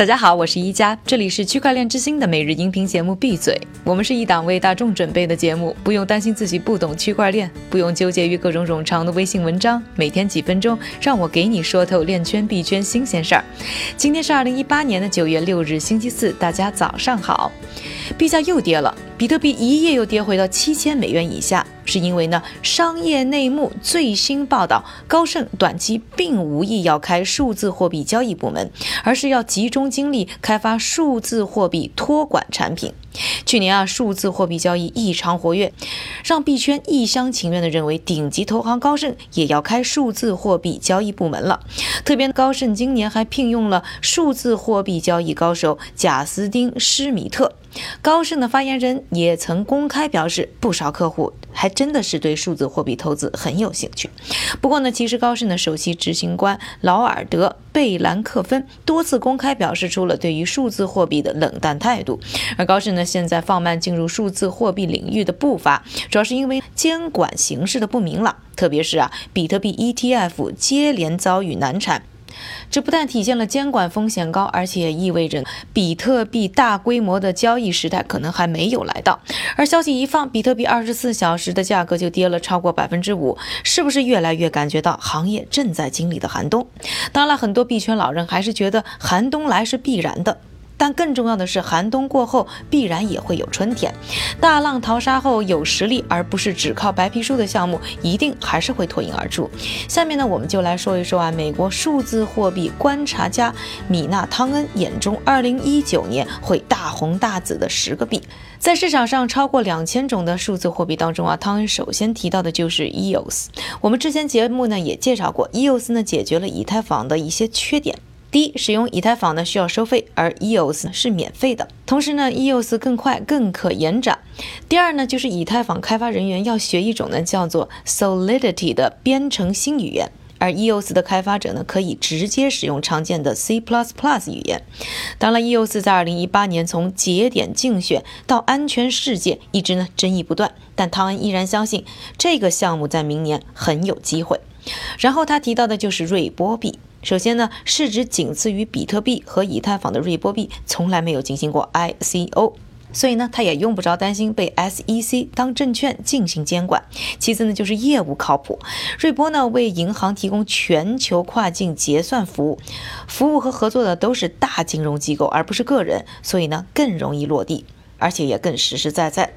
大家好，我是一加，这里是区块链之星的每日音频节目。闭嘴，我们是一档为大众准备的节目，不用担心自己不懂区块链，不用纠结于各种冗长的微信文章，每天几分钟，让我给你说透链圈币圈新鲜事儿。今天是二零一八年的九月六日，星期四，大家早上好。币价又跌了，比特币一夜又跌回到七千美元以下。是因为呢，商业内幕最新报道，高盛短期并无意要开数字货币交易部门，而是要集中精力开发数字货币托管产品。去年啊，数字货币交易异常活跃，让币圈一厢情愿地认为顶级投行高盛也要开数字货币交易部门了。特别高盛今年还聘用了数字货币交易高手贾斯汀·施米特。高盛的发言人也曾公开表示，不少客户还真的是对数字货币投资很有兴趣。不过呢，其实高盛的首席执行官劳尔德·贝兰克芬多次公开表示出了对于数字货币的冷淡态度。而高盛呢，现在放慢进入数字货币领域的步伐，主要是因为监管形势的不明朗，特别是啊，比特币 ETF 接连遭遇难产。这不但体现了监管风险高，而且意味着比特币大规模的交易时代可能还没有来到。而消息一放，比特币二十四小时的价格就跌了超过百分之五，是不是越来越感觉到行业正在经历的寒冬？当然，很多币圈老人还是觉得寒冬来是必然的。但更重要的是，寒冬过后必然也会有春天。大浪淘沙后有实力，而不是只靠白皮书的项目，一定还是会脱颖而出。下面呢，我们就来说一说啊，美国数字货币观察家米娜汤恩眼中2019年会大红大紫的十个币。在市场上超过两千种的数字货币当中啊，汤恩首先提到的就是 EOS。我们之前节目呢也介绍过，EOS 呢解决了以太坊的一些缺点。第一，使用以太坊呢需要收费，而 EOS 是免费的。同时呢，EOS 更快，更可延展。第二呢，就是以太坊开发人员要学一种呢叫做 Solidity 的编程新语言，而 EOS 的开发者呢可以直接使用常见的 C++ 语言。当然，EOS 在2018年从节点竞选到安全世界一直呢争议不断，但汤恩依然相信这个项目在明年很有机会。然后他提到的就是瑞波币。首先呢，市值仅次于比特币和以太坊的瑞波币从来没有进行过 ICO，所以呢，它也用不着担心被 SEC 当证券进行监管。其次呢，就是业务靠谱，瑞波呢为银行提供全球跨境结算服务，服务和合作的都是大金融机构，而不是个人，所以呢更容易落地。而且也更实实在在。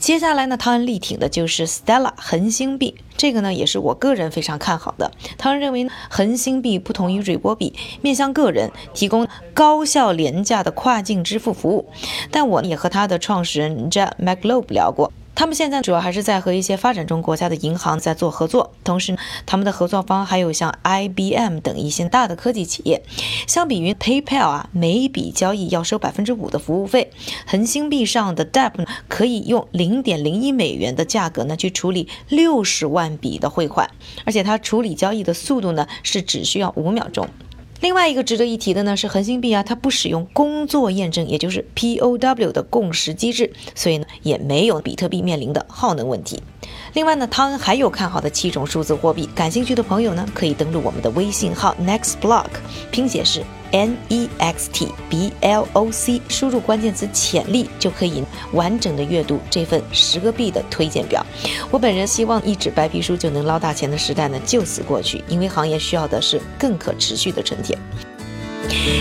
接下来呢，汤恩力挺的就是 Stella 恒星币，这个呢也是我个人非常看好的。汤恩认为呢，恒星币不同于瑞波币，面向个人，提供高效廉价的跨境支付服务。但我也和他的创始人 Jack McLobe 聊过。他们现在主要还是在和一些发展中国家的银行在做合作，同时他们的合作方还有像 IBM 等一些大的科技企业。相比于 PayPal 啊，每笔交易要收百分之五的服务费，恒星币上的 Dap 呢，可以用零点零一美元的价格呢去处理六十万笔的汇款，而且它处理交易的速度呢是只需要五秒钟。另外一个值得一提的呢是恒星币啊，它不使用工作验证，也就是 POW 的共识机制，所以呢也没有比特币面临的耗能问题。另外呢，汤恩还有看好的七种数字货币，感兴趣的朋友呢可以登录我们的微信号 nextblock，拼写是。N E X T B L O C，输入关键词“潜力”就可以完整的阅读这份十个币的推荐表。我本人希望一纸白皮书就能捞大钱的时代呢就此过去，因为行业需要的是更可持续的春天。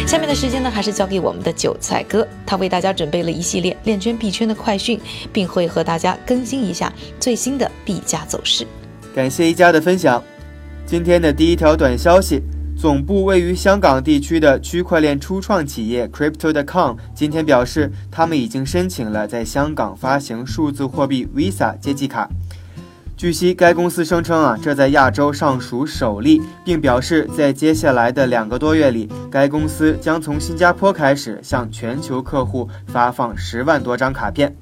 下面的时间呢，还是交给我们的韭菜哥，他为大家准备了一系列链圈币圈的快讯，并会和大家更新一下最新的币价走势。感谢一家的分享，今天的第一条短消息。总部位于香港地区的区块链初创企业 Crypto.com 今天表示，他们已经申请了在香港发行数字货币 Visa 接济卡。据悉，该公司声称啊，这在亚洲尚属首例，并表示在接下来的两个多月里，该公司将从新加坡开始向全球客户发放十万多张卡片。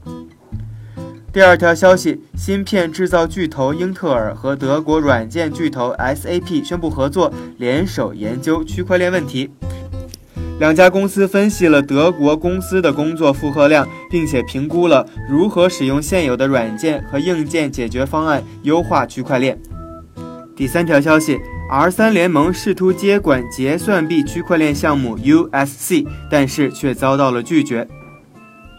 第二条消息：芯片制造巨头英特尔和德国软件巨头 SAP 宣布合作，联手研究区块链问题。两家公司分析了德国公司的工作负荷量，并且评估了如何使用现有的软件和硬件解决方案优化区块链。第三条消息 R3 联盟试图接管结算币区块链项目 USC，但是却遭到了拒绝。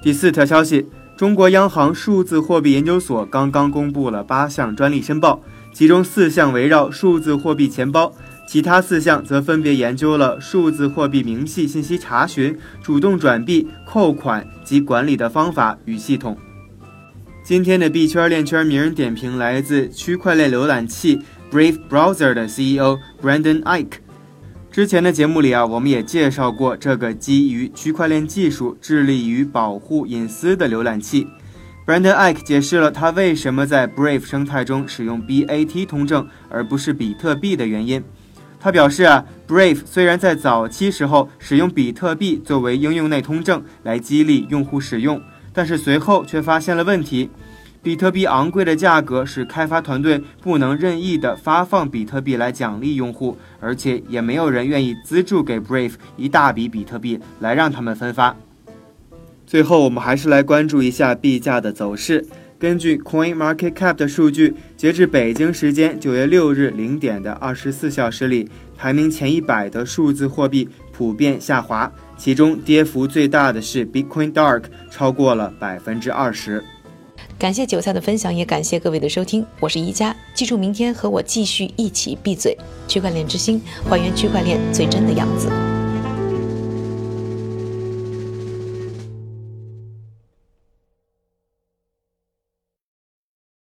第四条消息：中国央行数字货币研究所刚刚公布了八项专利申报，其中四项围绕数字货币钱包，其他四项则分别研究了数字货币明细信息查询、主动转币、扣款及管理的方法与系统。今天的币圈链圈名人点评来自区块链浏览器。Brave Browser 的 CEO Brandon Ike，之前的节目里啊，我们也介绍过这个基于区块链技术、致力于保护隐私的浏览器。Brandon Ike 解释了他为什么在 Brave 生态中使用 BAT 通证而不是比特币的原因。他表示啊，Brave 虽然在早期时候使用比特币作为应用内通证来激励用户使用，但是随后却发现了问题。比特币昂贵的价格使开发团队不能任意的发放比特币来奖励用户，而且也没有人愿意资助给 Brave 一大笔比特币来让他们分发。最后，我们还是来关注一下币价的走势。根据 Coin Market Cap 的数据，截至北京时间九月六日零点的二十四小时里，排名前一百的数字货币普遍下滑，其中跌幅最大的是 Bitcoin Dark，超过了百分之二十。感谢韭菜的分享，也感谢各位的收听。我是宜家，记住明天和我继续一起闭嘴。区块链之心，还原区块链最真的样子。